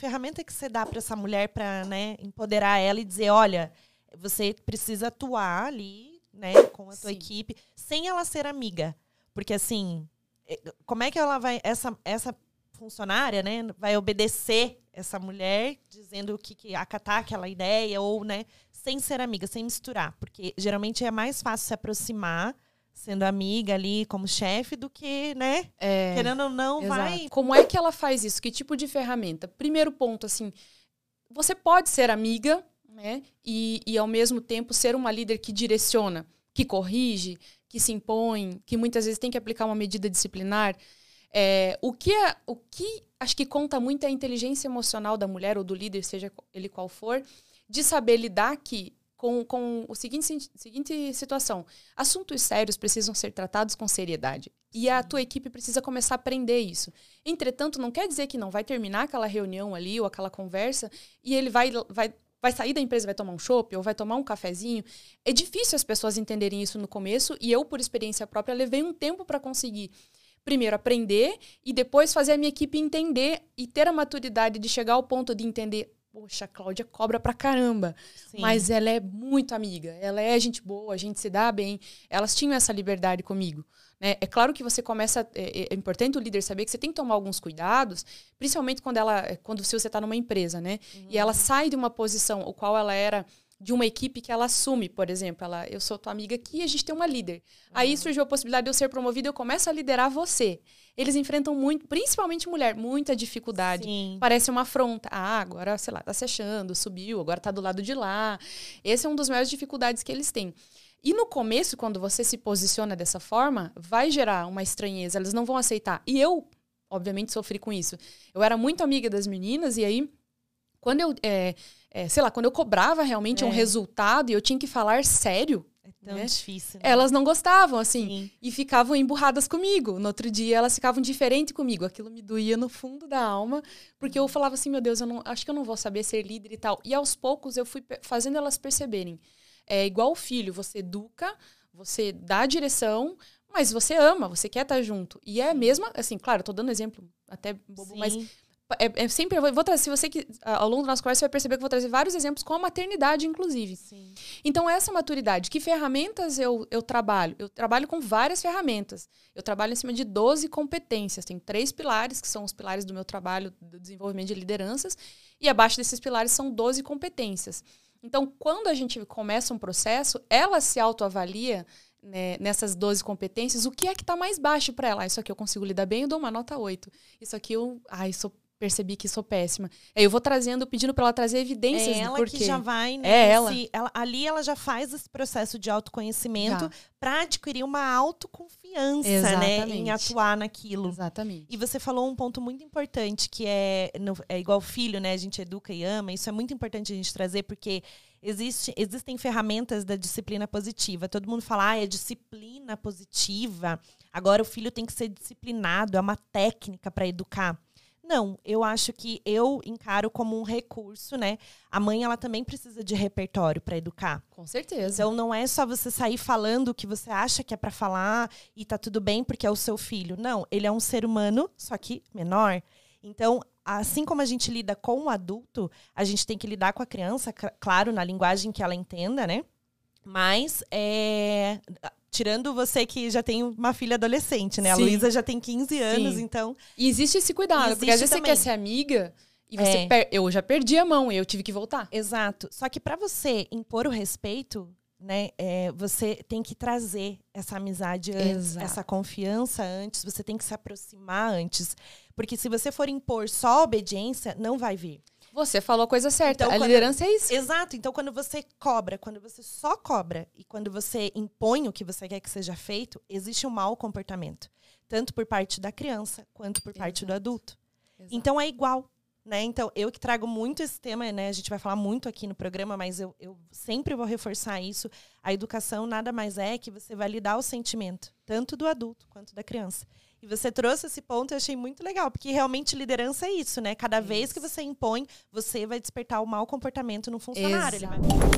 ferramenta que você dá para essa mulher para né, empoderar ela e dizer, olha, você precisa atuar ali, né, com a tua Sim. equipe, sem ela ser amiga. Porque assim, é, como é que ela vai. Essa, essa funcionária, né, vai obedecer essa mulher, dizendo que, que acatar aquela ideia, ou, né, sem ser amiga, sem misturar. Porque geralmente é mais fácil se aproximar sendo amiga ali como chefe do que, né? É, querendo ou não, exato. vai. Como é que ela faz isso? Que tipo de ferramenta? Primeiro ponto, assim, você pode ser amiga, né? E, e ao mesmo tempo ser uma líder que direciona, que corrige, que se impõe, que muitas vezes tem que aplicar uma medida disciplinar. É, o que é, o que acho que conta muito é a inteligência emocional da mulher ou do líder, seja ele qual for, de saber lidar que com, com o seguinte, seguinte situação: assuntos sérios precisam ser tratados com seriedade. E a tua equipe precisa começar a aprender isso. Entretanto, não quer dizer que não vai terminar aquela reunião ali ou aquela conversa e ele vai, vai, vai sair da empresa, vai tomar um chopp ou vai tomar um cafezinho. É difícil as pessoas entenderem isso no começo e eu, por experiência própria, levei um tempo para conseguir primeiro aprender e depois fazer a minha equipe entender e ter a maturidade de chegar ao ponto de entender poxa, a Cláudia cobra pra caramba. Sim. Mas ela é muito amiga. Ela é gente boa, a gente se dá bem. Elas tinham essa liberdade comigo. Né? É claro que você começa. É, é, é, importante o líder saber que você tem que tomar alguns cuidados, principalmente quando ela. Quando se você está numa empresa, né? Uhum. E ela sai de uma posição o qual ela era de uma equipe que ela assume, por exemplo, ela, eu sou tua amiga aqui e a gente tem uma líder. Uhum. Aí surgiu a possibilidade de eu ser promovida, eu começo a liderar você. Eles enfrentam muito, principalmente mulher, muita dificuldade. Sim. Parece uma afronta. Ah, agora, sei lá, tá se achando, subiu, agora tá do lado de lá. Esse é um dos maiores dificuldades que eles têm. E no começo, quando você se posiciona dessa forma, vai gerar uma estranheza, elas não vão aceitar. E eu, obviamente, sofri com isso. Eu era muito amiga das meninas e aí, quando eu é, é, sei lá, quando eu cobrava realmente é. um resultado e eu tinha que falar sério. É tão né? difícil. Né? Elas não gostavam, assim, Sim. e ficavam emburradas comigo. No outro dia, elas ficavam diferentes comigo. Aquilo me doía no fundo da alma, porque eu falava assim: meu Deus, eu não, acho que eu não vou saber ser líder e tal. E aos poucos eu fui fazendo elas perceberem. É igual o filho, você educa, você dá a direção, mas você ama, você quer estar junto. E é a mesma, assim, claro, eu tô dando exemplo até bobo, Sim. mas é, é sempre eu vou trazer, se você que ao longo do nosso conversa você vai perceber que eu vou trazer vários exemplos com a maternidade inclusive. Sim. Então essa maturidade, que ferramentas eu, eu trabalho? Eu trabalho com várias ferramentas. Eu trabalho em cima de 12 competências. Tem três pilares que são os pilares do meu trabalho do desenvolvimento de lideranças e abaixo desses pilares são 12 competências. Então, quando a gente começa um processo, ela se autoavalia né, nessas 12 competências, o que é que está mais baixo para ela? Ah, isso aqui eu consigo lidar bem, eu dou uma nota 8. Isso aqui eu, ai, sou percebi que sou péssima. Aí eu vou trazendo, pedindo para ela trazer evidências é ela do porquê. que já vai nesse, é ela. ela. ali ela já faz esse processo de autoconhecimento para adquirir uma autoconfiança, Exatamente. né, em atuar naquilo. Exatamente. E você falou um ponto muito importante que é no, é igual filho, né, a gente educa e ama. Isso é muito importante a gente trazer porque existe, existem ferramentas da disciplina positiva. Todo mundo fala, ah, é disciplina positiva. Agora o filho tem que ser disciplinado, é uma técnica para educar. Não, eu acho que eu encaro como um recurso, né? A mãe, ela também precisa de repertório para educar. Com certeza. Então, não é só você sair falando o que você acha que é para falar e tá tudo bem porque é o seu filho. Não, ele é um ser humano, só que menor. Então, assim como a gente lida com o adulto, a gente tem que lidar com a criança, claro, na linguagem que ela entenda, né? Mas é, tirando você que já tem uma filha adolescente, né? Sim. A Luísa já tem 15 anos, Sim. então. E existe esse cuidado, existe porque às vezes também. você quer ser amiga. E você é. per... eu já perdi a mão e eu tive que voltar. Exato. Só que para você impor o respeito, né, é, você tem que trazer essa amizade antes, Exato. essa confiança antes, você tem que se aproximar antes. Porque se você for impor só obediência, não vai vir. Você falou a coisa certa. Então, a liderança é isso. Exato. Então, quando você cobra, quando você só cobra e quando você impõe o que você quer que seja feito, existe um mau comportamento. Tanto por parte da criança quanto por Exato. parte do adulto. Exato. Então, é igual. Né? Então, eu que trago muito esse tema, né? A gente vai falar muito aqui no programa, mas eu, eu sempre vou reforçar isso. A educação nada mais é que você validar o sentimento, tanto do adulto quanto da criança. E você trouxe esse ponto e eu achei muito legal, porque realmente liderança é isso, né? Cada isso. vez que você impõe, você vai despertar o mau comportamento no funcionário. Exato. Ele vai...